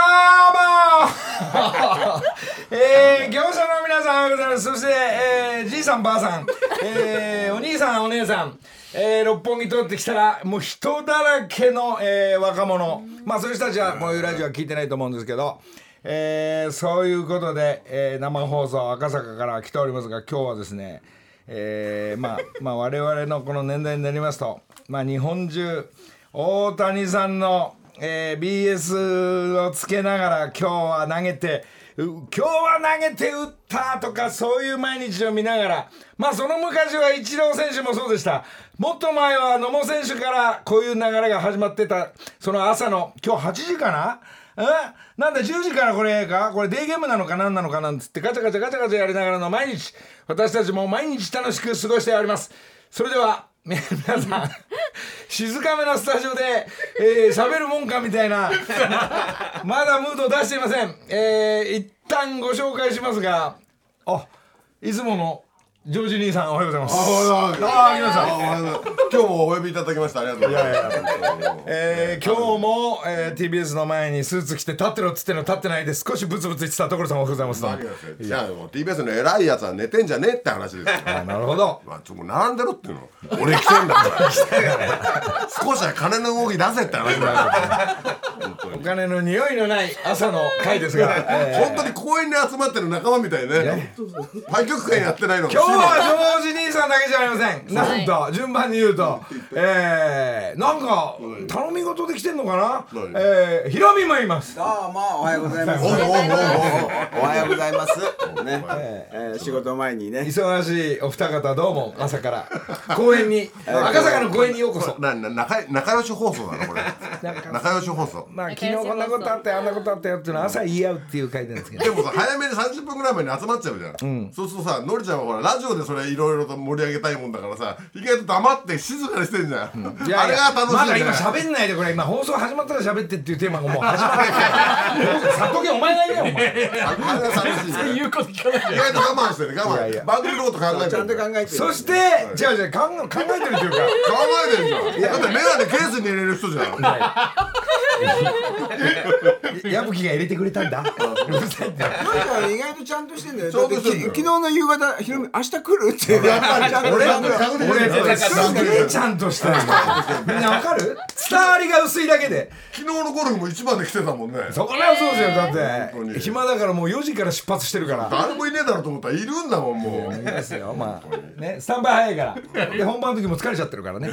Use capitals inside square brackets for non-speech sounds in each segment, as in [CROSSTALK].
あーもう [LAUGHS] えー、業者の皆さんございますそして、えー、じいさんばあさん、えー、お兄さんお姉さん、えー、六本木通ってきたらもう人だらけの、えー、若者。まあそういう人たちはこういうラジオは聞いてないと思うんですけど。えー、そういうことで、えー、生放送赤坂から来ておりますが今日はですねえー、まあ [LAUGHS] まあ我々のこの年代になりますとまあ日本中大谷さんの、えー、BS をつけながら今日は投げて今日は投げて打ったとかそういう毎日を見ながらまあその昔はイチロー選手もそうでした。もっと前は野茂選手からこういう流れが始まってたその朝の今日8時かな？え？なんだ10時からこれかこれデーゲームなのか何なのかなんつってガチャガチャガチャガチャやりながらの毎日私たちも毎日楽しく過ごしております。それでは皆さん静かめなスタジオでえー喋、るもんかみたいなまだムードを出していません。えー、一旦ご紹介しますがあいつものジョージ兄さんおはようございます。ああ、来ました。今日もお呼びいただきました。ありがとうございます。えー、今日も、えー、TBS の前にスーツ着て立ってろっつってんの立ってないで少しブツブツ言ってた所さんおはようございます何がですねじゃあもう TBS の偉いやつは寝てんじゃねえって話ですよ。あなるほど。まあ、ちょっと並んでろっていうの。俺来てんだから。少しは金の動き出せって話。お金の匂いのない朝の回ですが、えー。本当に公園に集まってる仲間みたいね。太極拳やってないのはジョージ兄さんだけじゃありません。なんと順番に言うと。[LAUGHS] えー、なんか頼み事で来てんのかな？何えー、ヒロミもいます。どうもおはようございます。おうおうおうおうおはようございます。[LAUGHS] ね、えー仕事前にね。忙しいお二方どうも朝から。公園に [LAUGHS] 赤坂の公園にようこそ。なな仲仲良し放送なのこれ。仲良し放送。まあ昨日こんなことあったよあんなことあったよっていうのは朝言い合うっていう回なんですけど。でもさ早めに30分ぐらい前に集まっちゃうじゃん、そうするとさのりちゃんはほらラジオでそれいろいろと盛り上げたいもんだからさ意外と黙って静かにしてんじゃん、いやいやあれが楽しいんまだ今喋んないでこれ。今放送始まったら喋ってっていうテーマがもう始まってるからさっとけお前が言えよお前ああれが楽しいね。言うこと聞かない意外と我慢してね。我慢。いやいや。番組のこと考えてちゃんとる。考考えてる。そしてじゃあじゃあ考え考えてるっていうか。えてるじゃん。だってメガネケースに入れる人じゃん。矢吹が入れてくれたんだ。意外とちゃんとしてんだよ。昨日の夕方ひろみ明日来るって。やっぱり。ちゃんと俺ちゃんと俺すげえちゃんとしてるみんなわかる？伝わりが薄いだけで。昨日のゴルフも一番で来てたもんね。そこらそうですよだって。暇だからもう4時から出発してるから。誰もいねえだろうと思ったらいるんだもんもう。いいですよまあねスタンバイ早いからで本番の時も疲れちゃってるからね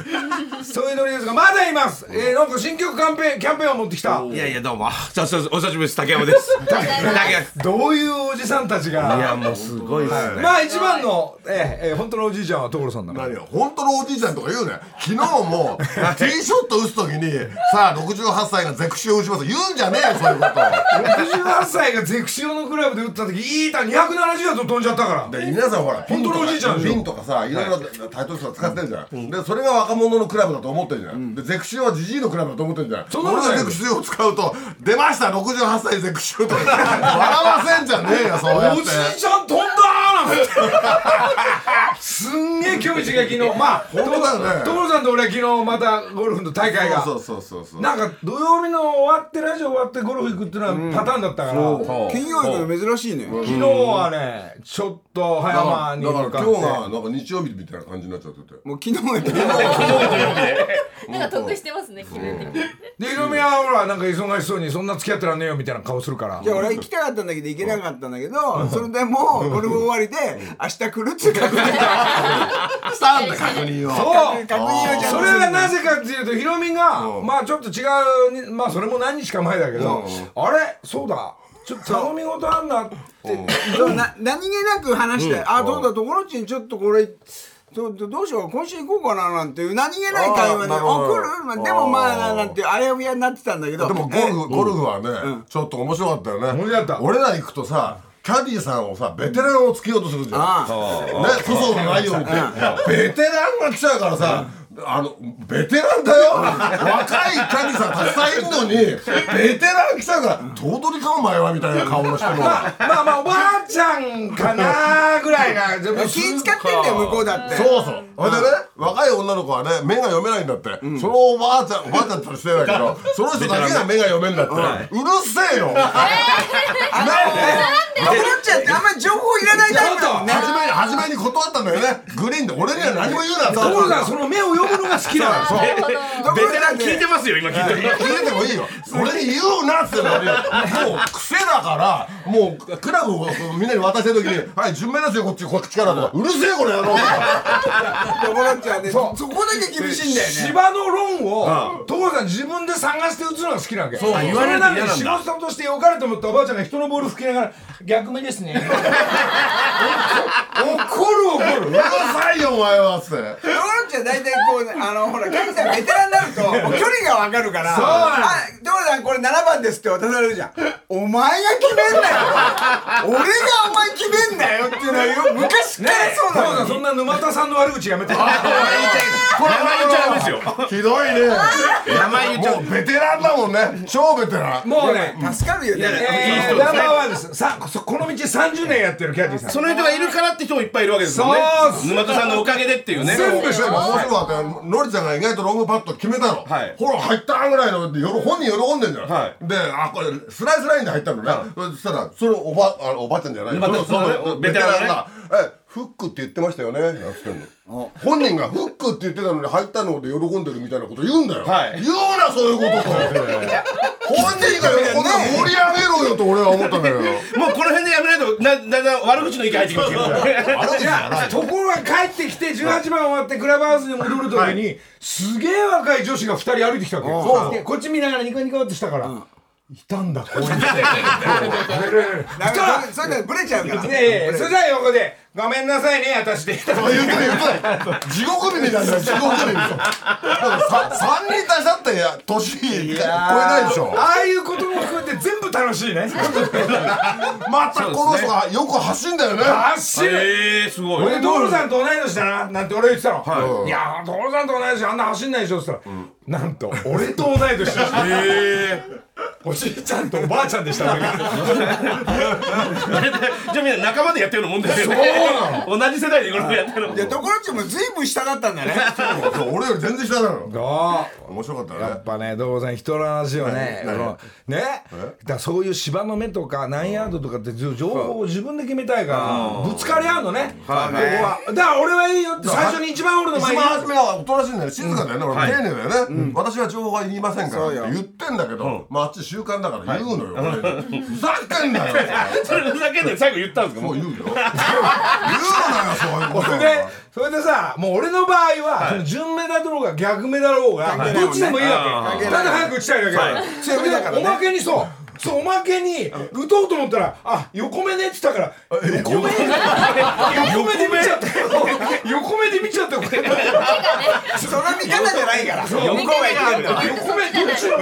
そういうノリですがまだいますえー、なんか新曲キャンペーンキャンペーンを持ってきたいやいやどうもお久しぶりです竹山です竹どういうおじさんたちがいやもうすごいですねまあ一番の、えーえー、本当のおじいちゃんは所さんだから何よ本当のおじいちゃんとか言うね。昨日も [LAUGHS] ティーショット打つ時にさあ68歳がゼクシを打ちます。言うんじゃねえよそういうこと。68歳がゼクシオのクラブで打った時いい球270ヤード飛んじゃったから。で皆さんほら本当のおじいちゃんでしょ？ピンとかさいろいろタイトルとか使ってるじゃん、でそれが若者のクラブだと思ってるじゃん、でゼクシオはジジイのクラブだと思ってるじゃん。そんなことない俺がゼクシオを使うと出ました68歳ゼクシオとか。笑わせんじゃねえよそうやって。おじいちゃん飛んだ [LAUGHS] すんげえ今日一が昨日まあ本当だよね所さんと俺は昨日またゴルフの大会が。そうそうそうそうなんか土曜日の終わってラジオ終わってゴルフ行くっていうのはパターンだったから、金曜日の珍しいね。昨日はねちょっと早間にだから今日がなんか日曜日みたいな感じになっちゃってて。もう昨日が [LAUGHS] なんか得してますね、気分的に。でヒロミはほらなんか忙しそうにそんな付き合ってらんねえよみたいな顔するから。じゃあ俺は行きたかったんだけど行けなかったんだけど、それでもうゴルフ終わりで明日来るって確認したんだ確認を。そう。確認をちゃそれがなぜかっていうとヒロミがうん。まあちょっと違うにまあそれも何日か前だけどあれ？そうだ。ちょっと。頼み事あんだって。何気なく話して、あどうだ？ところちにちょっとこれどどどうしよう？今週行こうかななんていう何気ない会話で「あるほど来る?まあ」でもまあななんてあやふやになってたんだけど。でもゴルフ、ゴルフはね、ちょっと面白かったよね。面白かった。俺ら行くとさ、キャディーさんをさ、ベテランをつけようとするじゃん。あね、粗相のないようにって。ベテランが来ちゃうからさ、あの、ベテランだよ。若いキャディーさんたくさんいるのに、ベテラン来ちゃうから、頭取かお前は？みたいな顔の人の。まあまあまあおばあちゃんかなぐらいがでも気使ってんだよ向こうだって。そうそう。それでね、若い女の子はね、目が読めないんだって。そのおばあちゃん、おばあちゃんって失礼だけど、その人だけが目が読めんだって。うるせえよ。あのコロッチャってあんまり情報いらないタイプだもんね。初めに、初めに断ったんだよね。グリーンで、俺には何も言うなって。所さんその目を読むのが好きなのそう。ベテラン聞いてますよ今聞いてる聞いてもいいよ。俺に言うなっつってもう癖だから、もうクラブをみんなに渡してる時に、はい、順目ですよ、こっち、こっちからとか。うるせえ、これやろうとか。コロッチャねそこだけ厳しいんだよね。芝の論を所さん自分で探して打つのが好きなわけ。そう。言われなんだ仕事として良かれと思ったおばあちゃんが人のボール吹きながら逆目ですね。[LAUGHS] 怒る怒る。うるさいよ、お前はっつって。コロッチャ大体こうあのほらキャディさんベテランになると [LAUGHS] もう距離が分かるからそうあ所さんこれ7番ですって渡されるじゃん。お前が決めんなよ。俺がお前決めんなよっていうのはよ昔からなの。そんな沼田さんの悪口やめて。名前言っちゃダメですよ。ひどいね。名前言っちゃもうベテランだもんね。超ベテラン。もうね助かるよね。えーナンバーワンですさここの道30年やってるキャディさん。その人がいるからって人もいっぱいいるわけですもんね。沼田さんのおかげでっていうね。全部でも面白かったよのりちゃんが意外とロングパット決めたの、はい。ほら入ったぐらいのでよろ本人喜んでんじゃん、はい。であこれスライスラインで入ったのね、そしたらそれおばあのおばあちゃんじゃない。ベテランが「えフックって言ってましたよね」の本人がフックって言ってたのに入ったので喜んでるみたいなこと言うんだよ、はい。言うなそういうことと。本人が喜んで盛り上げろよと俺は思ったんだけど。もうこの辺でやめないとなだんだん悪口の意見入ってきますけどい。やところが帰ってきて18番終わってクラブハウスに戻る時に、すげえ若い女子が2人歩いてきたわけこっち見ながらニコニコってしたから、いたんだこういう人 [LAUGHS] [LAUGHS] それでブレちゃうから。いやいやいやそれじゃあ横で「ごめんなさいね私で」言ってない言ってない地獄耳なんだよ。地獄耳だからさ3人足したってや年超えないでしょ。ああいうことも含めて全部楽しいね。[LAUGHS] またこの人がよく走んだよね。走る。ええすごい。俺所さんと同い年だななんて俺言ってたの、はい。い、や所さんと同い年あんな走んないでしょって言ったら、なんと俺と同い年だしえおじいちゃんとおばあちゃんでした。俺がえじゃあみんな仲間でやってるようなもんですよね同じ世代でこれやってるの。いやところっちもずいぶん下だったんだね。そう。俺より全然下なのあ。面白かったね。やっぱね所さん人の話をね、ね。だからそういう芝の目とか何ヤードとかって情報を自分で決めたいからぶつかり合うのね、ここは。だから俺はいいよって最初に一番俺の一前に。番初めはおとなしいんだよ静かだよね俺丁寧だよね。私は情報はいりませんからって言ってんだけどまああっち習慣だから言うのよふざけんなよ。[LAUGHS] それふざけんなよ。最後言ったんですか？もう言うよ [LAUGHS] 言うなよそういうこと。でそれでさもう俺の場合は、その順目だろうが逆目だろうがどっちでもいいわけ。ただ早く打ちたいだけだから、それでおまけにそうそうおまけに打とうと思ったらあ横目ねって言ったから横目？横目？で見ちゃったよ。横目？で見ちゃったよこれ。その見方じゃないから。横が言ってんだよ横目どっちの？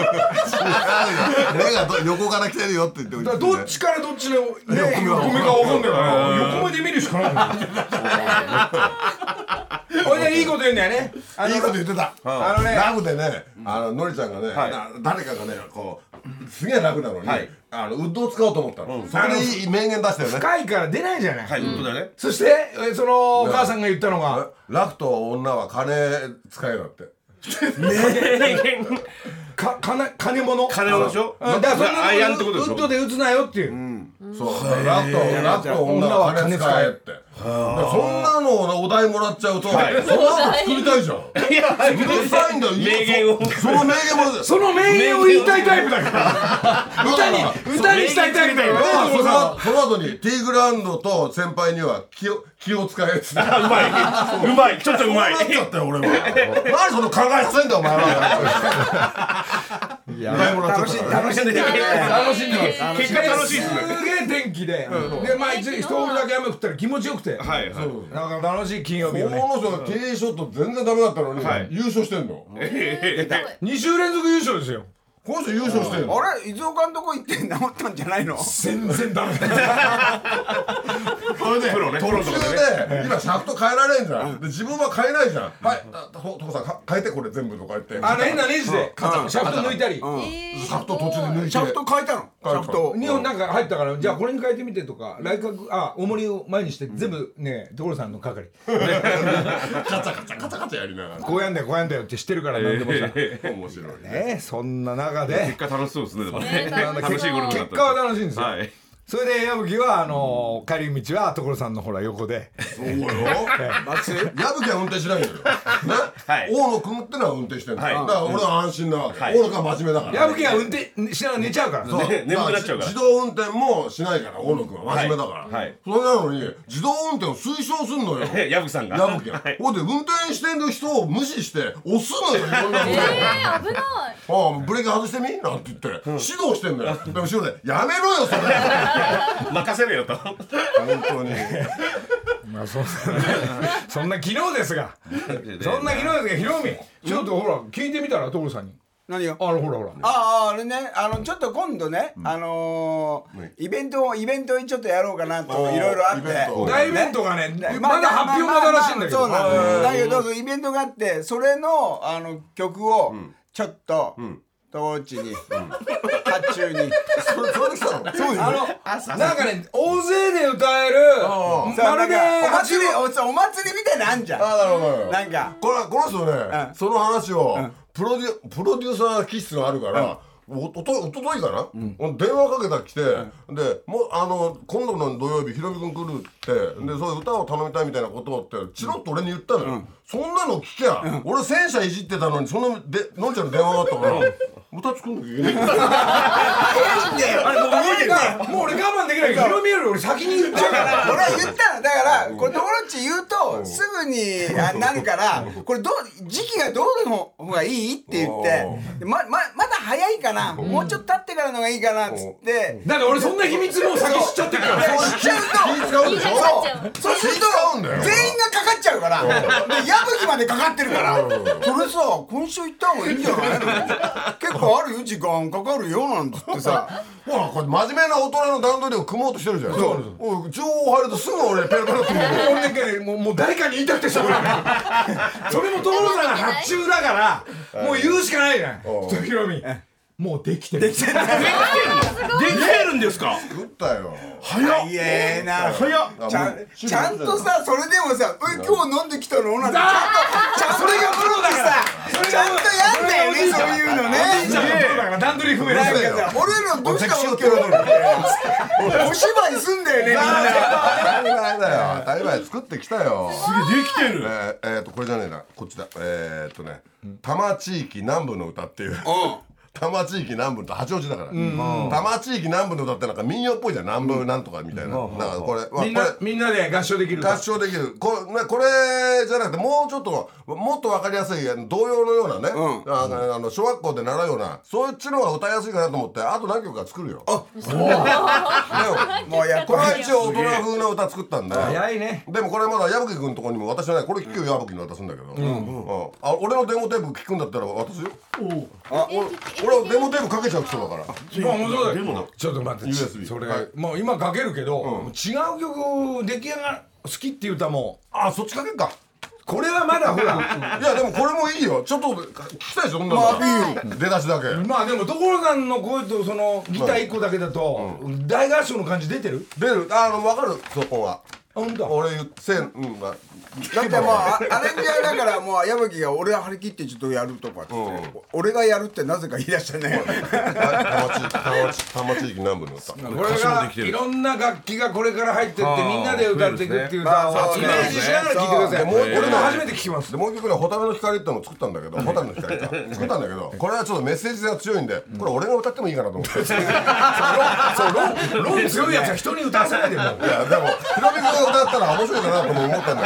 目がど横から来てるよって言ってだからどっちからどっちの、ね、横目か分かんないから横目で見るしかないのこれでいいこと言うんだよね。あのいいこと言ってた。あのね。ラブでねあののりちゃんがねな誰かがねこうすげえ楽なのにはい。あのウッドを使おうと思ったの。そこでいい名言出したよね。深いから出ないじゃない、はい。本当だね。そしてえそのお母さんが言ったのが。ラフと女は金使えだって。[LAUGHS] [LAUGHS] か金金物。金物でしょ？うん。だからそんなウッドで打つなよっていう、そう。ラフとラフと女は金使えってそんなのをお題もらっちゃうとその後作りたいじゃん。ういやるさいんだよ名言を。その名言もその名言を言いたいタイプだから。歌に歌にしたいタイプだよねそのその後にティーグラウンドと先輩には気を気を使えっつって。うまい。う。まい。ちょっとうまい。っちゃったよ俺は。[LAUGHS] 何その考えさせんだよお前は。いや楽しんでる。楽しんでます。結果楽しいっすね。すげえ天気で。でまあ一一人だけ雨降ったら気持ちよくて。はいはい。なんか楽しい金曜日をね。この人がティーショット全然ダメだったのにはい。優勝してんの。2週連続優勝ですよこの人優勝してんの？あれ？伊豆岡のとこ行って治ったんじゃないの？全然ダメ [LAUGHS] それでプロね。途中で今シャフト変えられんじゃん。で自分は変えないじゃん。はい。あと所さんか変えてこれ全部とか言って。あの変なネジで。シャフト抜いたり。シャフト途中で抜いて。シャフト変えたの。シャフト。日本なんか入ったからじゃあこれに変えてみてとか来角あ重りを前にして全部ね所さんの係。[LAUGHS] カチャカチャカチャカチャやりながら。こうやんだよこうやんだよって知ってるから何でもさ。面白いね。ねそんな中で。結果楽しそうですねでもね。楽しいゴルフだった結果は楽しいんですよ。はいそれで矢吹はあの帰り道は所さんのほら横で。そうよ。矢吹は運転しないんだよ。[LAUGHS] ね？はい。大野君ってのは運転してんだはい。だから俺は安心なわけはい。大野君は真面目だから。矢吹は運転しながら寝ちゃうから。そう。ね。眠くなっちゃうから。自動運転もしないから大野君は真面目だから、はい。はい。それなのに自動運転を推奨すんのよ。[LAUGHS] 矢吹さんが。矢吹が、はい。ほんで運転してる人を無視して押すのよ [LAUGHS] いろんなことえー、危ない。ああブレーキ外してみ？なんて言って、指導してんのよ。で後ろで「やめろよそれ!」[LAUGHS] 任せろよと。本当に。まあそそんな昨日ですが。そんな昨日ですがヒロミちょっとほら聞いてみたら所さんに。何よあのほらほら。あああれね。あのちょっと今度ね、あのーイベントをイベントにちょっとやろうかなといろいろあって。イベント。大イベントがねまだ発表まだらしいんだけど。そうなん。だけどイベントがあってそれのあの曲をちょっと当地に。発注に。それそれで来たの？そうあのなんかね大勢で歌えるまるでお祭りお祭りみたいなのあんじゃん。ああなるほど。なんか。これこの人ね、その話を、プロデュプロデューサー気質があるから、おととおとといかな、電話かけたら来て、でもうあの今度の土曜日ひろみ君来るってでそういう歌を頼みたいみたいなことってチロッと俺に言ったのよ、そんなの聞きゃ、俺戦車いじってたのにそのでのんちゃんの電話があったから、歌作んなきゃいけない [LAUGHS] あれもう動いてるもう俺我慢できないけどヒロミより俺先に言っちゃうから。[LAUGHS] 俺は言った。のだからこれ友達言うとすぐにあなるからこれどう時期がどうの方がいい？って言って。でまままだ早いかな。もうちょっと経ってからのがいいかなっつって。だって俺そんな秘密もう先知っちゃってるから。しちゃう気使うそうすると全員がかかっちゃうから。で矢吹までかかってるから。これさ今週行った方がいいんじゃない？の結構あるよ時間かかるよなんつってさ。ほらこれ真面目な大人の段取りを組もうとしてるじゃん。そう。情報入るとすぐ俺ペラペラってもうもう誰かに言いたくてしょうがない [LAUGHS] それも所さんが発注だからもう言うしかないじゃん。うん。ヒロミもうできてる。できてるんですか？作ったよ。早えな。早っ。あちゃんちゃんとさそれでもさ「え今日飲んできたの?」なんてちゃんとちゃんとそれがプロだから。さちゃんとやんだよねそういうのね。おじいちゃんのプロだから。段取り踏めない俺らどうしたお芝居すんだよねみんな。当たり前だよ。当たり前作ってきたよ。すげえできてる。えーえーとこれじゃねえな。こっちだ。えーっとね多摩地域南部の歌っていう多摩地域南部と八王子だから。多摩地域南部の歌ってなんか民謡っぽいじゃん。南部なんとかみたいな。みんなこれ。みんなで合唱できる合唱できる。これ,、ね、これじゃなくてもうちょっともっと分かりやすい童謡のようなね、あのあの小学校で習うような。そっちの方が歌いやすいかなと思ってあと何曲か作るよ。あ [LAUGHS] もうやっこれは一応大人風の歌作ったんで。早いね。でもこれまだ矢吹君のところにも渡してないこれ聞くよ矢吹に渡すんだけど、うん。あ俺のデモテープ聞くんだったら渡すよあ俺俺はデモテープかけちゃう人だから。もうもうそうだ。よちょっと待って USB それはい。もう今かけるけど違う曲出来上が好きっていう歌もあそっちかけっか。これはまだほら。[LAUGHS] いやでもこれもいいよ。ちょっと聞きたいでしょそんなの、出だしだけ。まあでも所さんの声とそのギター一個だけだと大合唱の感じ出てる？出る。あの分かるそこは本当？俺言ってせんうんまあだってもうあアレンジャーだからもう矢吹が俺張り切ってちょっとやるとかっつって俺がやるってなぜか言い出したね。多摩地域多摩地多摩地域南部の歌これがいろんな楽器がこれから入ってってみんなで歌っていくっていう歌まあそうをイメージしながら聴いてください。そう俺も初めて聞きます。でもう一曲ね「蛍の光」ってのを作ったんだけど蛍の光か作ったんだけどこれはちょっとメッセージ性が強いんでこれ俺が歌ってもいいかなと思っていロン強いやつは人に歌わせないでもうやでもひろみ君歌ったら面白いかなとも思ったんだ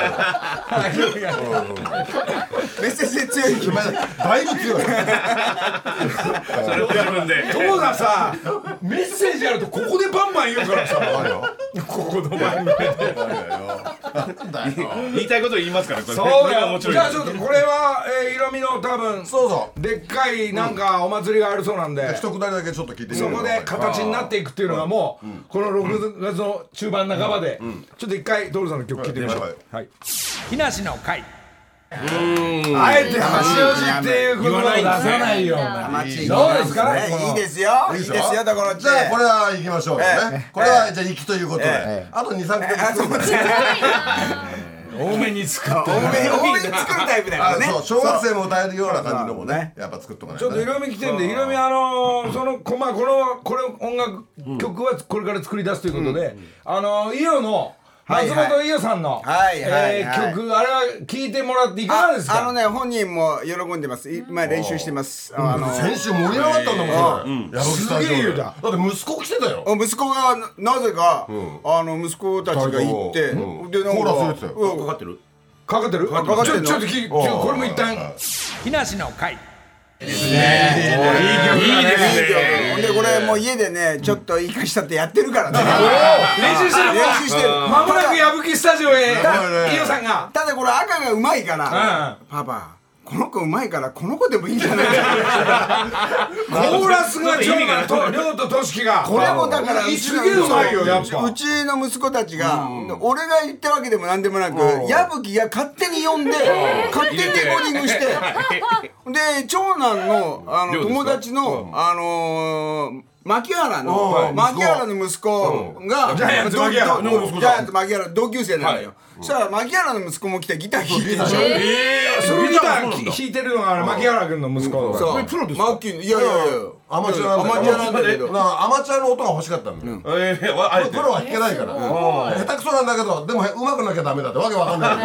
メッセージ強いけどだいぶ強いそれを自分で友がさメッセージあるとここでバンバン言うからさここの番組言いたいことを言いますからこれそうだよじゃあちょっとこれはえーヒロミの多分そうそでっかいなんかお祭りがあるそうなんで。う一くだりだけちょっと聞いてみそこで形になっていくっていうのがもうこの6月の中盤半ばでちょっと一回ドールさんの曲聴いてみましょはい。うはい。木梨の会。あえて八王子っていう言葉を出さないような街どうですか？ね。いいですよ。いいですよ。だからじゃあこれは行きましょうね。えこれはじゃあ行きということで。えあと23あそう曲多めに作って多め多めに作るタイプだからね。あそう。小学生も歌えるような感じのもねやっぱ作っとかないちょっとヒロミ来てんでヒロミあのーそのこまあこのこれ音楽曲はこれから作り出すということであのー伊代の松本伊代さんのはいはいえはい。ー曲あれは聞いてもらっていかがですか？ああのね本人も喜んでます。今練習してます。あの先週盛り上がったんだもんそれ。やろうスタジオで。すげえ言うた。だって息子来てたよ。息子がななぜか、あの息子たちが行って、うん。でなんコーラス入れてたよ。うん。かかってる？かかってるかかってんのちょちょっと聞きこれも一旦。木梨の会いいですね。ほんでこれもう家でねちょっと生かしたってやってるからね。[LAUGHS] 練習してる練習してるまもなく矢吹スタジオへ。だ伊代さんが。ただこれ赤がうまいから、うパパこの子うまいからこの子でもいいんじゃない？[LAUGHS] コーラスが長男と亮ととしきが。これもだからうちの息子たちが、俺が言ったわけでも何でもなく、矢吹が勝手に呼んで、勝手にレコーディングして、で長男のあの友達の、あのー牧原うのん牧原の息子が、ジャイアンツ同牧原。同ジャイアンツ牧原同級生なのよ、そしたら牧原の息子も来てギター弾いてるそのギター弾いてるのが牧原君の息子そう。プロですマッキーのいやいやいやアマチュアなんだアマチュアなんだけど。なあアマチュアの音が欲しかったんだよえーわあえてプロは弾けないから。下手くそなんだけどでも上手くなきゃダメだってわけわかんない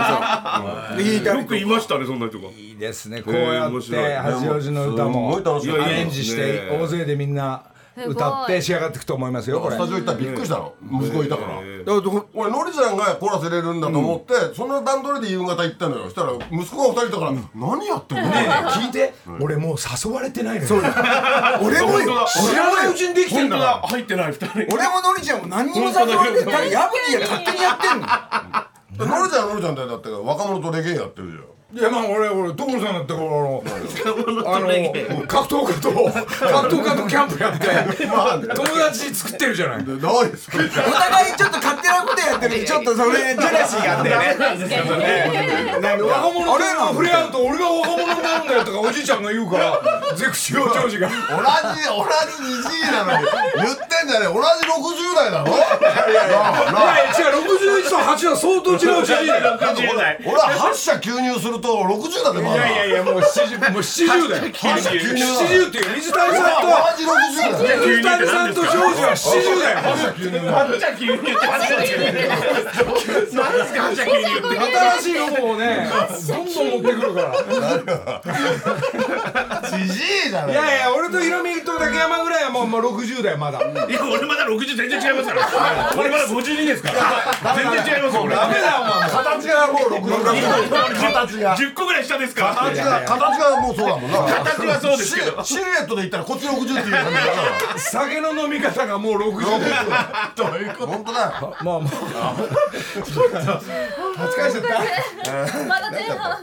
で弾いたりよくいましたねそんな人が。いいですねこうやって八王子の歌もすごい楽しかった。アレンジして大勢でみんな歌って仕上がっていくと思いますよこれ。スタジオ行ったらびっくりしたの。息子いたから。だからど俺のりちゃんがコーラス入れるんだと思ってその段取りで夕方行ったのよ。そしたら息子が二人いたから何やってんの？ね聞いて俺もう誘われてないのよ。俺も知らないうちにできてんだから。入ってない二人。俺ものりちゃんも何にも誘われてない。矢吹が勝手にやってんの。のりちゃんはのりちゃんだよ。だって若者とレゲエやってるじゃんいやまあ俺俺所さんだってこの [LAUGHS] あの格闘家と格闘家とキャンプやって [LAUGHS] 友達作ってるじゃない。[LAUGHS] 何ですか。お互いちょっと勝手なことやってるちょっとそれジェラシーがあってね。若者と触れ合うと俺が若者になるんだよとかおじいちゃんが言うからゼクシー長司が。同じ同じじじいなのに言ってんじゃねえ。同じ60代だろ。いや違う61と8は相当違うじじいだよ。60代俺は8社吸入すると60だってまいだやいやいやもう70もう70だよ。8社吸入70っていう水谷さんと同じ60だよ水谷さんとジョージは70だよ八茶急に言って八茶急に何ですか八茶急に言って新しいのもねどんどん持ってくるからじじいじゃねいやいや俺とヒロミと竹山ぐらいはもうもう60だよまだいや俺まだ60全然違いますから俺まだ52ですから全然違いますよ俺ダメだよお前形がもう60だ形が10個ぐらい下ですから。形が形がもうそうだもんな。形はそうですけど。シルエットで言ったらこっち60っていう感じだな酒の飲み方がもう60本当だ。よまあ。まあ恥ずかしちゃった。まだ前半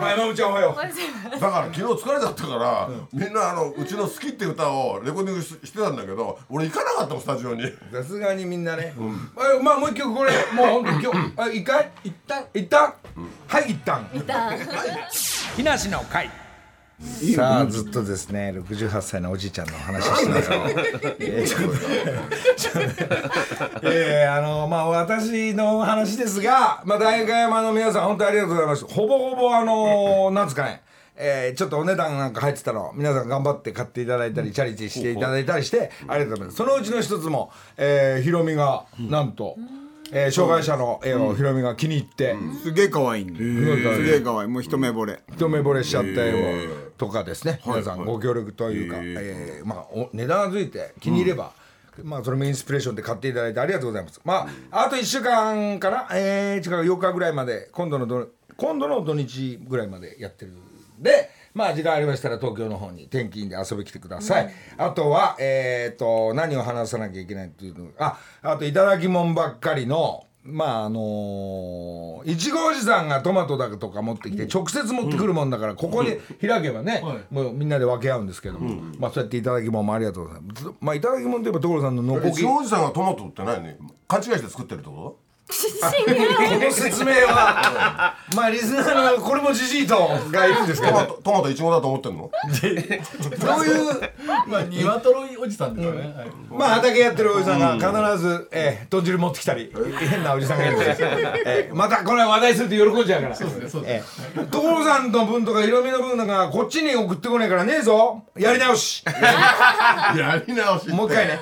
まあ山内ちゃんおはよ。うだから昨日疲れちゃったから、みんなあのうちの「好き」って歌をレコーディングししてたんだけど俺行かなかったもんスタジオに。さすがにみんなね、あまあもう一曲これもう本当に今日あ一回一旦一旦、はい一旦一旦木梨の会さあずっとですね68歳のおじいちゃんの話してますよ。え [LAUGHS] えーあのまあ私の話ですが、まあ、大会山の皆さん本当にありがとうございます。ほぼほぼあのなんですかねえーちょっとお値段なんか入ってたの皆さん頑張って買っていただいたりチャリティーしていただいたりしてありがとうございます。そのうちの一つも、えー、ヒロミがなんと、えー障害者の絵をヒロミが気に入って、すげえ可愛いんすげえ可愛い。もう一目惚れ。一目惚れしちゃった絵をとかですね、皆さんご協力というか、えーまあ、お値段がついて気に入ればまあそれもインスピレーションで買っていただいてありがとうございます。まああと1週間かなえー、違う8日ぐらいまで今度のど今度の土日ぐらいまでやってるんでまあ時間ありましたら東京の方に天気で遊び来てください、あとはえっ、と何を話さなきゃいけないっていうの？ああといただきもんばっかりのまああのいちごおじさんがトマトだとか持ってきて直接持ってくるもんだからここに開けばね、もうみんなで分け合うんですけども、まあそうやっていただきもんもありがとうございます。まあいただきもんといえば所さんのノコギいちごおじさんがトマトって何？勘違いして作ってるってここの説明はまあリスナーのこれもじじいとがいるんですけどとトマトトマトいちごだと思ってんのどういうまあ鶏おじさんですよね、はいまあ畑やってるおじさんが必ず、えー、豚汁持ってきたり、変なおじさんがいるんですよ、えーまたこれ話題すると喜んじゃうからそうですねそうですねえー所さんの分とかヒロミの分なんかこっちに送ってこねえからねえぞやり直しやり直しってもう一回ね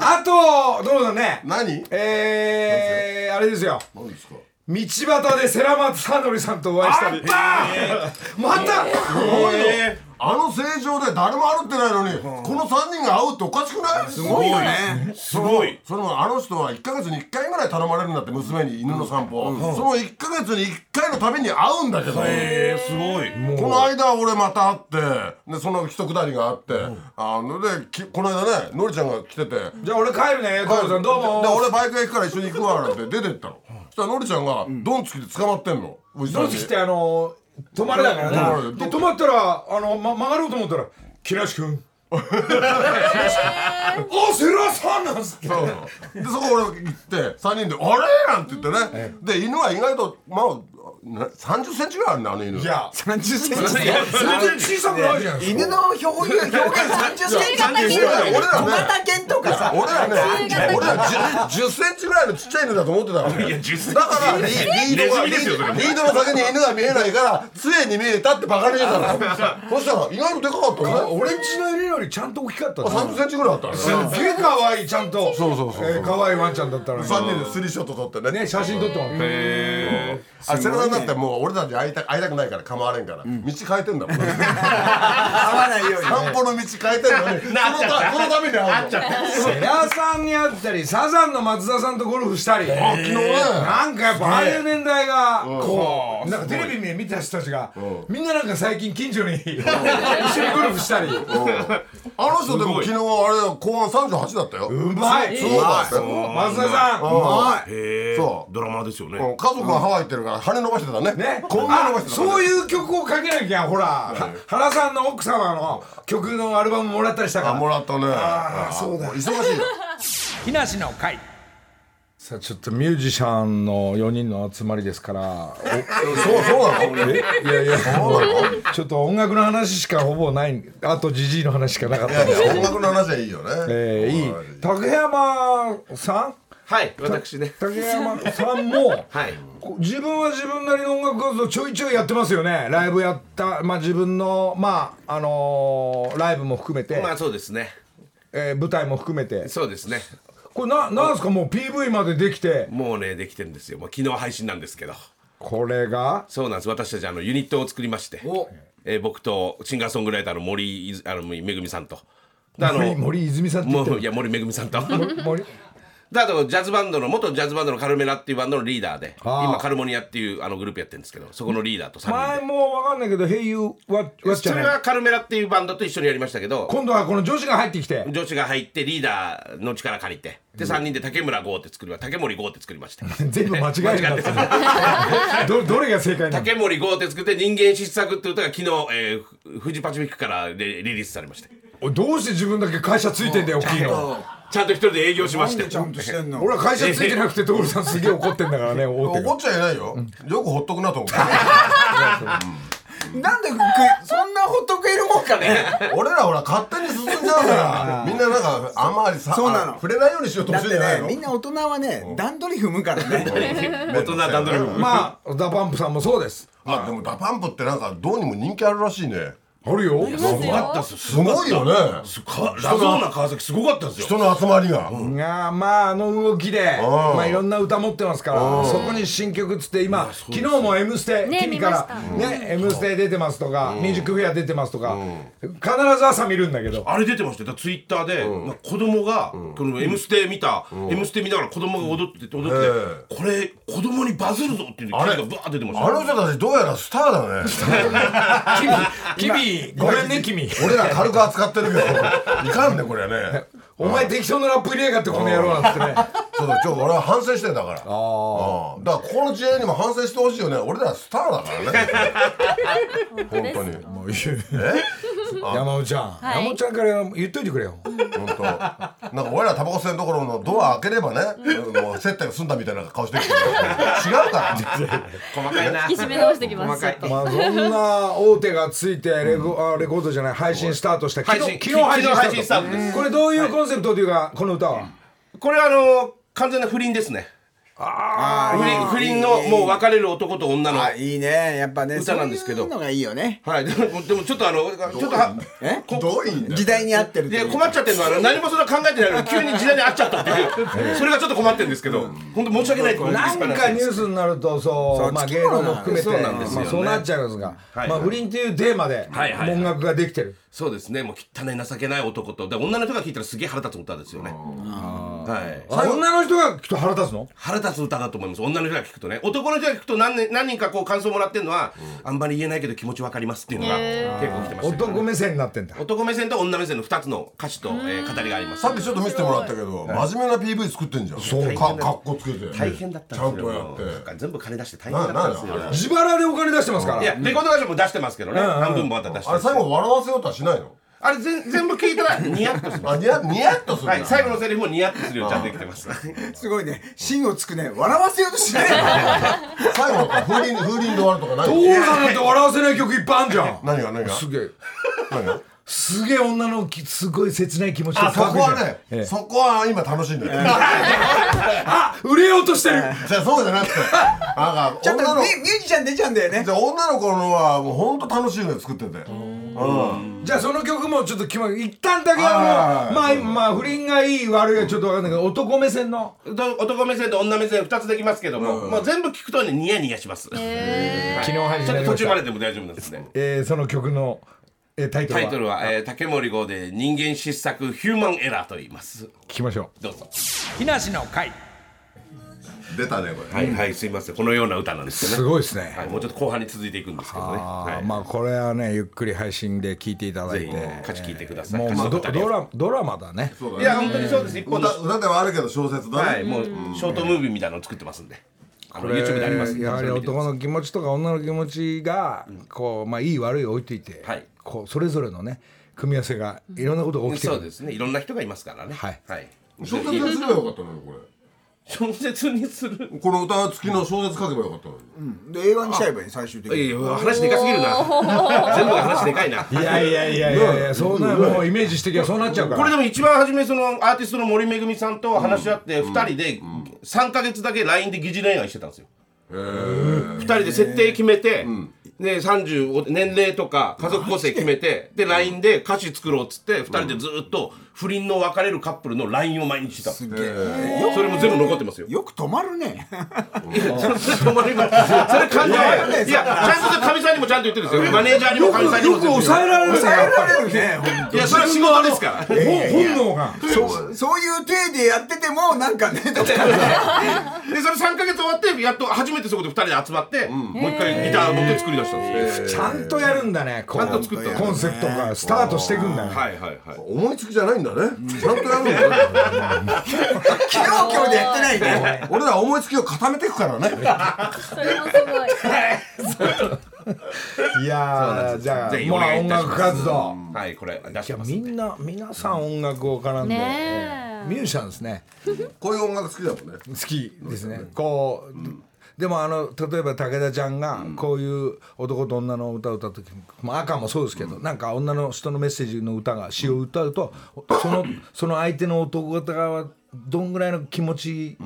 あと所さんね。何？えー、あれですよ。何ですか？道端で世良正則さんとお会いしたり。またあの正常で誰も歩ってないのに、この3人が会うっておかしくない？すごいよね。すごいそのあの人は1か月に1回ぐらい頼まれるんだって娘に犬の散歩、その1か月に1回のたびに会うんだけど、えー、すごい。この間俺また会ってでその一くだりがあって、あのできこの間ねのりちゃんが来てて。じゃあ俺帰るね所さんどうも。で俺バイク屋行くから一緒に行くわなんて。出てったの。そしたらのりちゃんがドンつきで捕まってんの？おじさんに。どうしてあの止まれだから止まれなで止まったらあの、ま、曲がろうと思ったら「木梨君」あセラさんなんすってそう。でそこ俺行って3人で「あれ?」なんて言ってね、で犬は意外とまあな30センチぐらいあるねあの犬。いや。30センチ。全然小さくないじゃん。犬の表現表現30センチ俺らね。小型犬とかさ。俺らね俺ら 10, 10センチぐらいのちっちゃい犬だと思ってたから、ね、いや10センチ。だからリリードがリードの先に犬が見えないから杖に見えたってバカにしてたの。[LAUGHS] そしたら意外とでかかった俺んちの犬よりちゃんと大きかったな30センチぐらいあったのね。すっげえ可愛いちゃんと。そうそうそう可愛いワンちゃんだったのに3人でスリーショット撮ってねね写真撮ってもらってあセラさんだってもう俺たち会いた会いたくないから構われんから、道変えてんだもん。合わないように散歩の道変えてんのに。[LAUGHS] そのたそのために会うの。セラさんに会ったりサザンの松田さんとゴルフしたり。あ昨日ね。なんかやっぱああいう年代がこうなんかテレビで見た人たちがみんななんか最近近所に [LAUGHS] 一緒にゴルフしたり。あの人でも昨日あれ後半38だったよ。うまい。そうだったよ。松田さん。うまへえそう。ドラマーですよね。い家族がハワイ行ってるから羽伸ばしてたね。ね、こんな伸ばあしてたそういう曲をかけなきゃほら、は原さんの奥様の曲のアルバムもらったりしたから。あもらったね。あーそうだ。忙しいよ [LAUGHS] 木梨の会。さあちょっとミュージシャンの4人の集まりですから。そうそうなの？えいやいや。ちょっと音楽の話しかほぼない。あとジジイの話しかなかったんで音楽の話はいいよね。えー、いい。竹山さん？はい私ね。竹山さんもはい。こ自分は自分なりの音楽活動ちょいちょいやってますよね。ライブやったまあ自分のまああのーライブも含めて、まあそうですね。えー舞台も含めて。そうですね。これななんですか？もう PV までできて。もうねできてるんですよ。もう昨日配信なんですけど。これが？そうなんです。私たちあのユニットを作りまして、えー僕とシンガーソングライターの森あのめぐみさんと。であの森森泉さんって言ってる。もういや森めぐみさんと。森であとジャズバンドの元ジャズバンドのカルメラっていうバンドのリーダーで今カルモニアっていうあのグループやってるんですけどそこのリーダーと3人前でもわかんないけど「Hey You What, what じゃないそれはカルメラっていうバンドと一緒にやりましたけど今度はこの女子が入ってきて。女子が入ってリーダーの力借りてで3人で竹村剛って作りま竹森剛って作りまして。全部間違えるんだってどどれが正解なの？竹森剛って作って「人間失策」って歌が昨日、えー、フジパシフィックからリリリースされまして。おいどうして自分だけ会社ついてんだよ大きいのちゃんと一人で営業しまして。ちゃんとしてんの？俺は会社 [LAUGHS] ついてなくて所さんすげえ怒ってんだからね [LAUGHS] 怒っちゃいないよ。よくほっとくなと思って [LAUGHS] なんでくそんなほっとけるもんかね。俺らほら勝手に進んじゃうから。みんななんかあんまりさそうなの。触れないようにしようとだってしてないみんな大人はね段取り踏むからね。大人段取りまあダパンプさんもそうです。あでもダパンプってなんかどうにも人気あるらしいねあるよ。ますよ。あったっすすごいよね。かラゾーナ川崎すごかったですよ。人の集まりが。がまああの動きでまあいろんな歌持ってますからそこに新曲っつって今昨日も「M ステ」ね君からね「M ステ」出てますとか「ミュージックフェア」出てますとか必ず朝見るんだけど。あれ出てましたよ。ツイッターで、なん。か子供が、この「M ステ」見た「M ステ」見ながら子供が踊ってて踊ってて、これ子供にバズるぞっていう記事がバーッ出てましたあの人たちどうやらスターだね。[LAUGHS] 君ごめんね君。俺ら軽く扱ってるけどいかんねこれはね。[LAUGHS] お前適当なラップ入れやがってこの野郎なんつってね。[LAUGHS] そうだ今日俺は反省してんだから。ああだからここの時代にも反省してほしいよね。俺らスターだからね。[LAUGHS] 本当に。もう言う山本ちゃん。はい。山本ちゃんから言っといてくれよ。本当。なんか俺らタバコ吸えんところのドア開ければねもう接待が済んだみたいな顔してるけど違うから。細かいな引き締め直してきます。細かいまあそんな大手がついてレコ,、あレコードじゃない配信スタートした昨日配信昨日配信昨日配信スタートです。これどういうコンセプトというかこの歌は？これはあの完全な不倫ですねあ不倫不倫のもう別れる男と女のあいいね。やっぱね歌なんですけど。そういうのがいいよね。はい。でもでもちょっとあのちょっとはえ？ど時代に合ってるという。で困っちゃってるのはあの何もそんな考えてないのに急に時代に合っちゃったっていう。それがちょっと困ってるんですけど本当申し訳ないなんかニュースになるとそうまあ芸能も含めてそうなんですよね。まあ、そうなっちゃうんですが、はいまあ、不倫っていうテーマではいはい。はい音楽ができてる、そうですね。もう汚い情けない男と。で女の人が聞いたらすげえ腹立つ歌ですよねはい。あ女の人がきっと腹立つの？腹立つ歌だと思います。女の人が聞くとね。男の人が聞くと何,、何人かこう感想もらってるのは、あんまり言えないけど気持ちわかりますっていうのが結構来てましたね、男目線になってんだ。男目線と女目線の2つの歌詞と、えー語りがあります。さっきちょっと見せてもらったけど真面目な PV 作ってんじゃん。そう。かかっこつけて。大変だったんですよ。ちゃんとやって。全部金出して大変だったんですよ。な自腹でお金出してますから。いやレコード会社も出してますけどね、半分もまた出してあれ最後笑わせようとはしないの？あれ全全部聞いたらニヤッとすあニヤニヤッとするはい、最後のセリフもニヤッとするようにちゃんとできてます。すごいね。芯をつくね笑わせようとしない。[LAUGHS] 最後の風鈴風鈴で終わるとかない父さんだって笑わせない曲いっぱいあんじゃん。何が何が？すげえ。何が？すげえ女のきすごい切ない気持ちをあそこはね、ええ。そこは今楽しいんだよ、[LAUGHS] あ売れようとしてる。じゃあそうじゃなくて。なんか [LAUGHS] ちょっとミュミュージシャン出ちゃうんだよね。じゃあ女の子のはもうほんと楽しいの作ってて。うん。じゃあその曲もちょっと決まる。一旦だけあはいのまあまあ不倫がいい悪いはちょっと分かんないけど男目線の？と男目線と女目線2つできますけども、まあ、全部聞くとねニヤニヤします、昨日配信ちょっと途中まででも大丈夫なんですね。えーその曲のえータイトルは？タイトルは、えー、竹森号で人間失策ヒューマンエラーと言います。聞きましょどうぞ。う木梨の会。出たねこれ、はい、はい、すいません。このような歌なんですけすどねごいですね。はい、もうちょっと後半に続いていくんですけどね、はい。まあこれはねゆっくり配信で聞いていただいて。ぜひ歌詞聞いてください。もうまあドドラドラマだね。そうだね。いや本当にそうです。一本の歌歌ではあるけど小説だね、はいもうショートムービーみたいなのを作ってますんであのこれ YouTube でありますやはり男の気持ちとか女の気持ちがこうまあいい悪い置いといてはい。こうそれぞれのね組み合わせがいろんなことが起きてる。そうですね。いろんな人がいますからね。はい。はい、小説にすればよかったのにこ小説にする。れこの歌付きの小説書けばよかったのに、で映画にしちゃえばいい最終的に。いやいや話でかすぎるな。全部が話でかいな。いやいやいやいや。いやそうなもうイメージしてきゃそうなっちゃうから。これでも一番初めそのアーティストの森めぐみさんと話し合って2人で3か月だけ LINE で疑似恋愛してたんですよ。2人で設定決めて、で30年齢とか家族構成決めてで LINE で歌詞作ろうっつって2人でずっと不倫の別れるカップルの LINE を毎日してたんですそれも全部残ってますよ。よく止まるね。止まります。それ感情はい。やちゃんとかみさんにもちゃんと言ってるんですよ。マネージャーにもかみさんにもよ。く抑えられるねやっぱりねいやそれは仕事ですから。ほ本能が。そうそういう体でやっててもなんかね [LAUGHS] でそれ3か月終わってやっと初めてそこで2人で集まって、もう一回ギター持って作り出したんですよ、ちゃんとやるんだねちゃんと作ったコンセプトがスタートしていくんだね。はいはいはい。思いつきじゃないんだね。ちゃんとやるんだね。昨日今日でやってないね。[LAUGHS] 俺ら思いつきを固めていくからね。それもすごい。[LAUGHS] いやーじゃあまあ音楽活動。はいこれ出しますみんな皆さん音楽を絡んでねえ。ミュージシャンですね。[LAUGHS] こういう音楽好きだもんね。好きですね。こうでもあの例えば武田ちゃんがこういう男と女の歌を歌う時まあ赤もそうですけどなんか女の人のメッセージの歌が詩を歌うとそのその相手の男方はどんぐらいの気持ち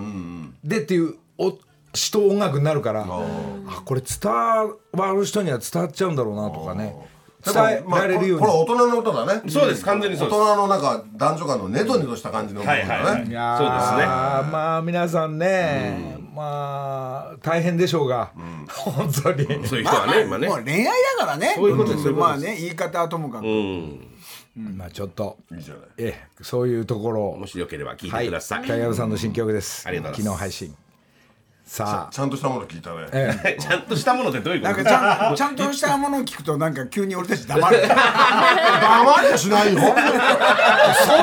でっていうお詩と音楽になるからあこれ伝わる人には伝わっちゃうんだろうなとかね。伝えられるように。これ大人の歌だね。そうです完全に大そうです。人のなんか男女間のネトネトした感じの部分だね、はいはいはいいやーそうですね。まあ皆さんね、まあ大変でしょうが、本当に。そういう人はね今ね。もう恋愛だからね。そういうことですまあね言い方はともかく。うん。まあちょっといいじゃない。ええそういうところを。もしよければ聞いはいてください、タイガーさんの新曲です、ありがとうございます。昨日配信さあ。ちゃんとしたもの聞いたね、え [LAUGHS] ちゃんとしたものってどういうこなんとかちゃんちゃんとしたものを聞くとなんか急に俺たち黙る。黙りはしないよ。そ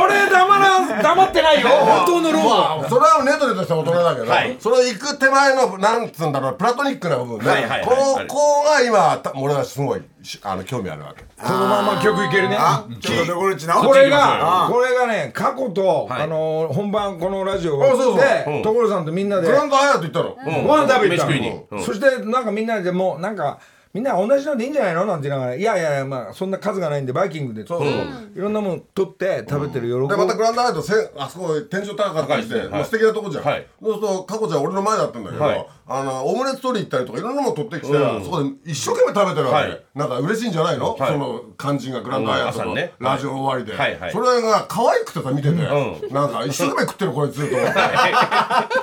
れ黙ら黙ってないよ。本当のロマ。ンそれはネトネトした大人だけど、はい。それ行く手前のなんつうんだろうプラトニックな部分ね、はいはいはいこの子が今た俺はすごい。しあの興味あるわけ。このまま曲いけるね。あちょっとどころちの？これあがこれがね過去と、はい。あの本番このラジオあそうそう。所さんとみんなでグランドハイアット行ったの、うん。ご飯食べに行ったの。そしてなんかみんなでもうなんかみんな同じのでいいんじゃないの？なんて言いながら。いやいやいやまあそんな数がないんでバイキングで。そうそう、いろんなもの取って食べてる喜びでまたグランドアットせあそこ天井高かったりして、高いですねはい。まあ、素敵なとこじゃん、はい。そうすると佳子ちゃん俺の前だったんだけど、はい。あのオムレツ取り行ったりとかいろんなもの取ってきて、うん。そこで一生懸命食べてるわけ、はい。なんか嬉しいんじゃないの、はい。その肝心がグランドアットのうん。朝ね。ラジオ終わりで、それが可愛くてさ見てて、うなんか一生懸命食ってるこいつと思って。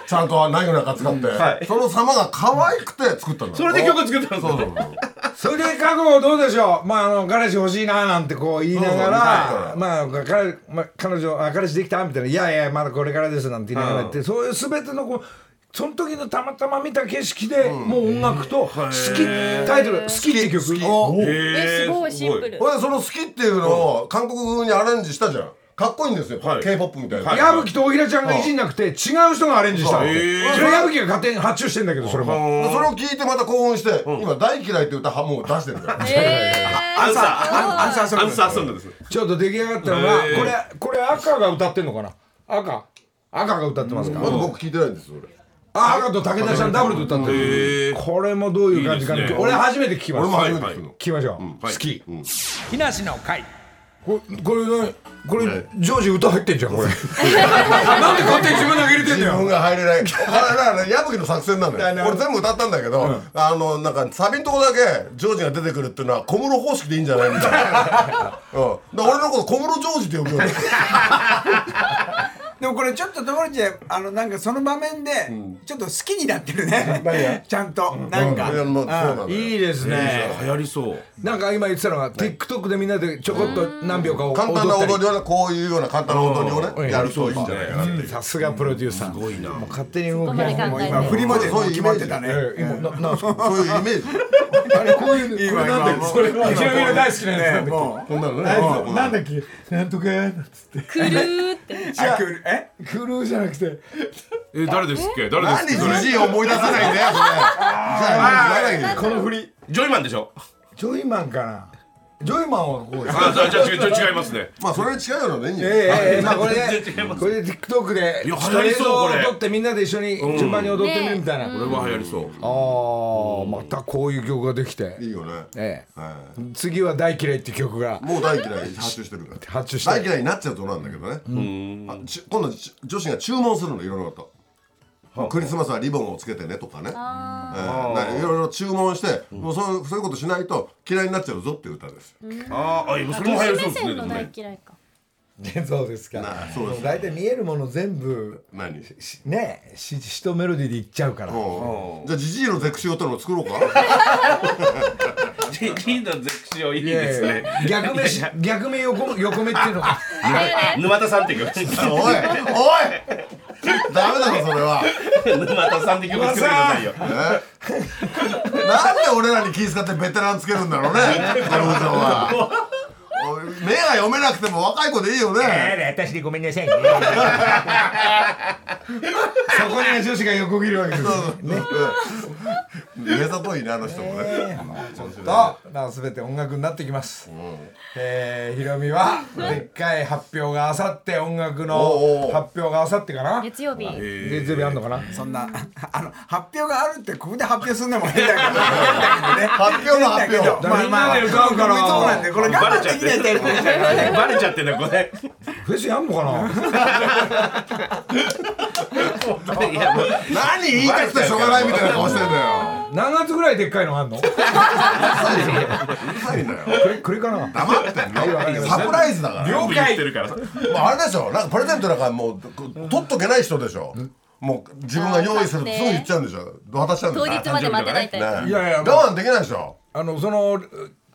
ちゃんとナイフなんか使って、はい。その様が可愛くて作ったんだそれで曲作ったんですよそれで過去どうでしょう？まああの彼氏欲しいななんてこう言いながらまあ彼,、まあ、彼女あ彼氏できたみたいな「いやいやまだこれからです」なんて言いながら言って、そういう全てのこうその時のたまたま見た景色で、もう音楽と好きタイトル「好き」って曲をえすごいシンプル。ほい。でその好きっていうのを韓国風にアレンジしたじゃんかっこいいんですよ、はい。K p o p みたいな、矢吹と大平ちゃんがい。じんなくて違う人がアレンジしたの。それ矢吹が勝手に発注してんだけどそれも。でそれを聞いてまた興奮して、今大嫌いって歌はもう出してるんだよ。[LAUGHS] えアンサーアンアンサーソングアンサーソングですちょっと出来上がったのがこれこれ赤が歌ってんのかな赤赤が歌ってますかまだ僕聞いてないんです俺あ赤と武田さんダブルで歌ってるこれもどういう感じかね俺初めて聞きま俺もす初めて聞くの、聞きましょうはい好き木梨の会これこれねこれジョージ歌入ってんじゃんこれ。[LAUGHS] なんで勝手に自分だけ入れてんだ自分よが入れない。[LAUGHS] あれだから矢吹の作戦なんだよ。俺全部歌ったんだけど、あのなんかサビのとこだけジョージが出てくるっていうのは小室方式でいいんじゃないみたいな、[LAUGHS] うん、俺のこと小室ジョージって呼ぶよ。でもこれちょっとところちゃんあのなんかその場面でちょっと好きになってるね。ちゃんと。うそうなんだよ。いいですね。流行りそうなんか今言ってたのが TikTok でみんなでちょこっと何秒か踊ったり。簡単な踊りをねこういうような簡単な踊りをうん。ねやるといいんじゃないかなさすがプロデューサー。すごいな。もう勝手に動き今振りまでもう決まってたね。そういうイメージ。あれこういう今今もう。それは。ヒロミの大好きなやつこんなのね。な。んだっけ？なんとかやっつって。くるーって。え？クルーじゃなくて。え誰ですっけ？誰です何っけ？それじじい思い出さないんだよこの振りジョイマンでしょジョイマンかな。ジョイマンはこうですあじゃあじゃあ違う違う違いますね。まあそれに近いようなのでいいんじゃないええええまあこれでこれで TikTok でいや流行りそう像をこれ撮ってみんなで一緒に順番に踊ってみるみたいな、これは流行りそう。ああまたこういう曲ができて。いいよね。ええ。は次は「大嫌い」って曲が。いもう大嫌い発注してるから。発注して大嫌いになっちゃうとなんだけどね。今度ち女子が注文するのいろいろとクリスマスはリボンをつけてねとかね。えーないろいろ注文してもうそういうそういうことしないと嫌いになっちゃうぞっていう歌です。あーあ今それも流行りそうですね大嫌いか。[LAUGHS] そうですか。なそうです。大体見えるもの全部何？しねし詩とメロディーでいっちゃうから。うん。じゃあジジイのゼクシオってのを作ろうか？ジジイのゼクシオいいですね。逆目し逆目横横目っていうのが。[LAUGHS] 沼田さんって曲おいおい [LAUGHS] ダメだろそれは。沼田さんって曲作ってくださいよ。えなんで俺らに気遣ってベテランつけるんだろうね彼女は。おい目が読めなくても若い子でいいよね。私でごめんなさいね。[LAUGHS] そこには女子が横切るわけです目ざといねあの人もね。と、まあ、全て音楽になってきます、えー、ひろみはでっかい発表があさって音楽の発表があさってかな。月曜日。月曜日あんのかな？そんな [LAUGHS] あの発表があるってここで発表するのも変だけど。[LAUGHS] 変だけどね。発表の発表。まあまあみんなで歌うから。そうなんでこれ我慢できないタイバレちゃってんだこれ。フェスやんのかな？[LAUGHS] いやもう。何言いたくてしょうがないみたいな顔してんだよ何月ぐらいでっかいのあんの？こうるさいよ。れこれかな？黙ってんの？サプライズだから。了解。てるからもうあれでしょ。なんかプレゼントなんかもう取っとけない人でしょ。もう自分が用意するとすぐ言っちゃうんでしょ。渡しちゃうんで当しょ日まで待ってないタイプ。ねいやいや我慢できないでしょ。あのその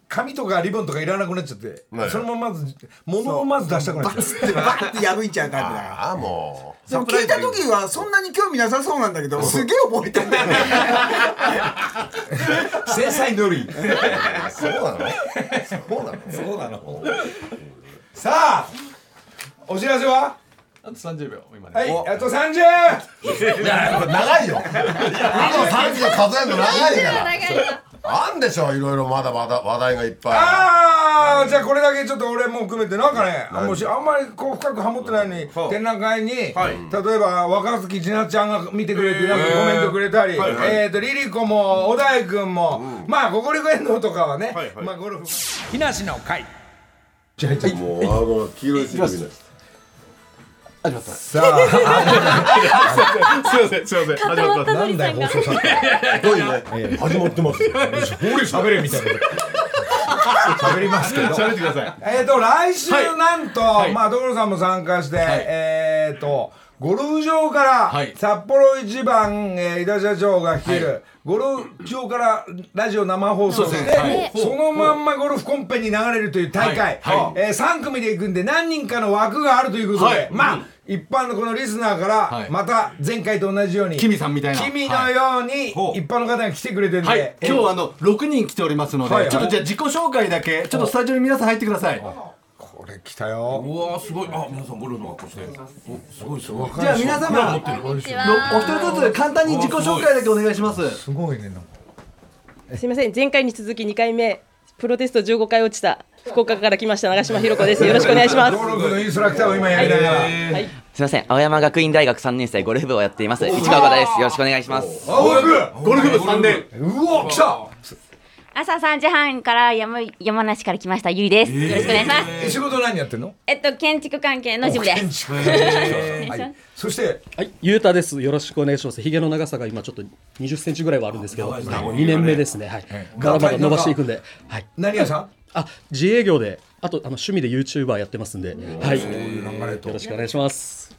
紙とかリボンとかいらなくなっちゃってねそのまままず物をまず出したくなっちゃう。でバッて破いちゃうタイプだから。ああもうでも聞いた時はそんなに興味なさそうなんだけどすげえ覚えてんだよね。繊細のり。そうなの？そうなの。そうなの？さあお知らせは？あと30秒今ね。はいあと30いやこれ長いよ。[LAUGHS] あと30数えるの長いから。長いわ。あんでしょいろいろまだまだ話題がいっぱい。ああじゃあこれだけちょっと俺も含めてなんかねあもしあんまりこう深くハモってないのに展覧会に例えば若槻千夏ちゃんが見てくれてなんかコメントくれたりえっとリリコも小田井君もまあココリコ遠藤とかはねまあゴルフ。木梨の会。もうあの黄色いシールみたいさあ。[LAUGHS] すいませんすいません。始まってますなんだよ放送されすごいね。始まってます俺喋れみたいな喋りますけど。喋ってください。えっと来週はい。なんと、はい。まあ所さんも参加して、えっとゴルフ場から、はい。札幌一番、えー、井田社長が率いる、ゴルフ場からラジオ生放送してそ,、はい。のまんまゴルフコンペに流れるという大会、はい。はい。えー、3組で行くんで何人かの枠があるということで、はい。まあ、一般のこのリスナーから、はい。また前回と同じようにキミさんみたいな。君のように、一般の方が来てくれてるんで、はい、えー。今日はあの6人来ておりますので、はいはい。ちょっとじゃあ自己紹介だけちょっとスタジオに皆さん入ってください。これ来たよ。うわーすごい。あ皆さんゴルフの格好して。おすごいすごい。じゃあ皆様おは。一人ずつ簡単に自己紹介だけお願いします。すごいねすみません前回に続き2回目プロテスト15回落ちた福岡から来ました長島ひろ子ですよろしくお願いしますゴルフのインストラクターを今やりながら、はいすみません、青山学院大学3年生ゴルフ部をやっています。市川岡田です。よろしくお願いします。あゴルフゴルフ部3年うわ来た朝3時半から山山梨から来ましたゆいです。よろしくお願いします。え仕事何やってんの？えっと建築関係の事務です。はいそして？はい、ゆうたです。よろしくお願いします。ひげの長さが今ちょっと20センチぐらいはあるんですけど、2年目ですね。はい。まだまだ伸ばしていくんで、はい。何屋さん？あ、自営業で、あとあの趣味で YouTuber やってますんで、はい。よろしくお願いします。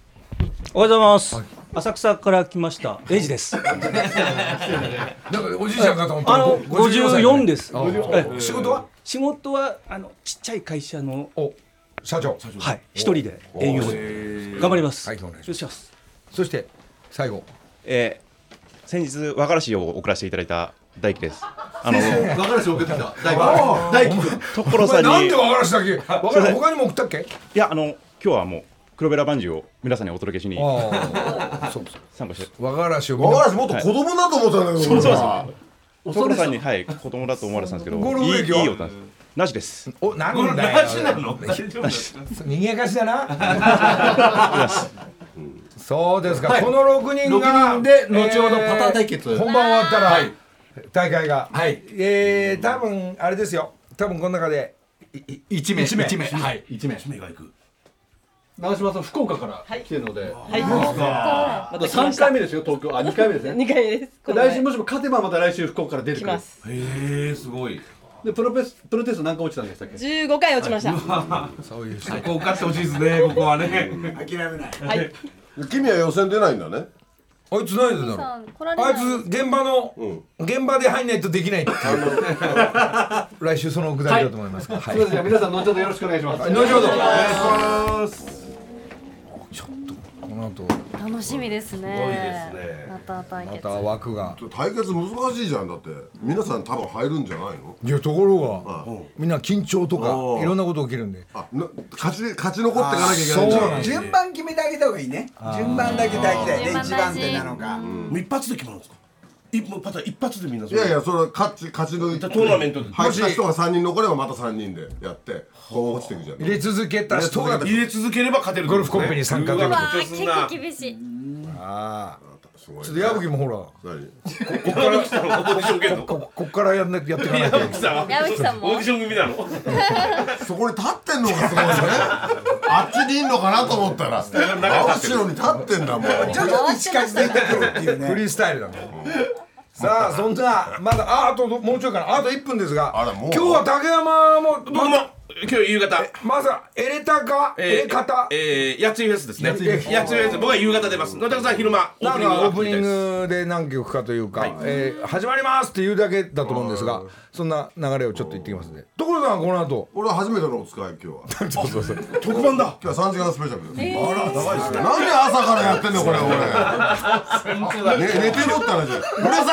おはようございます。浅草から来ました。エイジです。[LAUGHS] だからおじいちゃんかと思ったあの五十四です。仕事は？仕事はあのちっちゃい会社のお社長はい一人で営業頑張ります。はいお願いしよろしくお願いします。そして最後えー、先日和がらしを送らせていただいた大輝です。あの和がらし送ってきた。大輝。大輝所さんに。前なんで和がらしだけ？和がらし他にも送ったっけ？いやあの今日はもう黒ベラバンジーを皆さんにお届けしに参加して。和がらしを和がらしもっと子供だと思ったんだけどそうそうですさ所さんにはい子供だと思われてたんですけど、いいいい歴は音なんです。なしです。おなんだよ。なしなの？大丈夫です賑やかし。だ [LAUGHS] なそうですか、この6人が六人で後ほどパター対決。えー本番終わったら、はい大会が、はい。えー、多分あれですよ。多分この中で1名一名一名はい。1名目が行く長島さん福岡から来てるので、はい。あと3回目ですよ東京。あ2回目ですね。2回目です。来週もしも勝てばまた来週福岡から出てくる来ます。へえすごい。でプロペスプロテスト何回落ちたんでしたっけ15回落ちました。そういう人。ここ受かってほしいですねここはね。諦めない。はい。君は予選出ないんだねあいつ何でだろう？あいつ現場の、現場で入んないとできないっていう。[LAUGHS] 来週そのくだりだと思います。から、すみませんじゃあ皆さん後ほどよろしくお願いします。後ほど。お願いします。この後楽しみですね。すごいですね。また対決。また枠が。対決難しいじゃん。だって皆さん多分入るんじゃないの？いやところがみんな緊張とかうんいろんなこと起きるんで。あな勝ち勝ち残っていかなきゃいけない順番決めてあげた方がいいね。順番だけ大事だよね。一番手なのか。一発で決まるんですか？一パターン一発でみんないやいやそれ勝ち勝ち抜いてトーナメントで入った人が3人残ればまた3人でやってこう落ちていくじゃん。入れ続けた人が入れ続ければ勝てるゴルフコンペに参加というわ結構厳しい。ああすごいちょっと矢吹もほら。何？ここから来たのオーディション受けんのここっからやんなやっていかないと矢吹さん矢吹さんも。オーディション組なの？[LAUGHS] そこに立ってんのがすごいね。あっちにいんのかなと思ったら。真後ろに立ってんだもん。徐々に近づいてくるっていうね。フリースタイルだもん。さあそんなまだああともうちょいかな。あと1分ですが今日は竹山も僕も今日夕方。まずはエレタかエレカタ。えー、やついフェスですね。やついフェス。僕は夕方出ます。野田さん昼間オーなんプニングかオープニングで何曲かというか、えー始まりますって言うだけだと思うんですがそんな流れをちょっと言ってきますね。所さんこの後？俺は初めてのお使い今日は。[LAUGHS] そうそうそう。特番だ。今日は3時間スペシャル。です、えー。あら長いですね。なんで朝からやってんのこれ俺、[LAUGHS] ね、寝てろって話。うるさ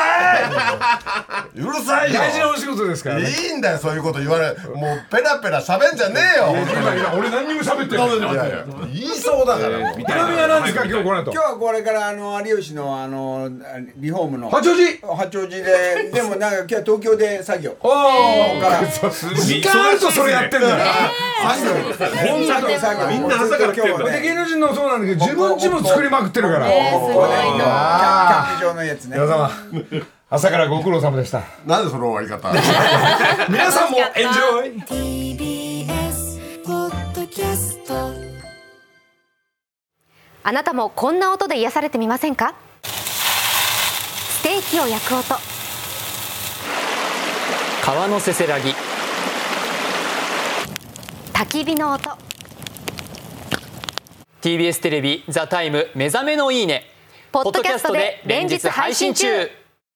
い！うるさいよ。大事なお仕事ですからね。いいんだよそういうこと言われもうペラペラ喋んじゃねえよ俺何にも喋ってない。言いそうだから、みには何ですか今日この後今日はこれからあの有吉のあのリフォームの。八王子？八王子ででもなんか今日は東京で作業。おここから。時間あるとそれやってんだよ。本当に作業。みんな朝から来てるで芸能人のそうなんだけど自分家も作りまくってるから。ねすごいのあー。キャンプ場のやつね朝からご苦労様でした。なんでその終わり方？[LAUGHS] 皆さんもエンジョイ TBS ポッドキャスト。あなたもこんな音で癒されてみませんか？ステーキを焼く音。川のせせらぎ。焚き火の音。TBS テレビ「ザタイム目覚めのいいね」ポッドキャストで連日配信中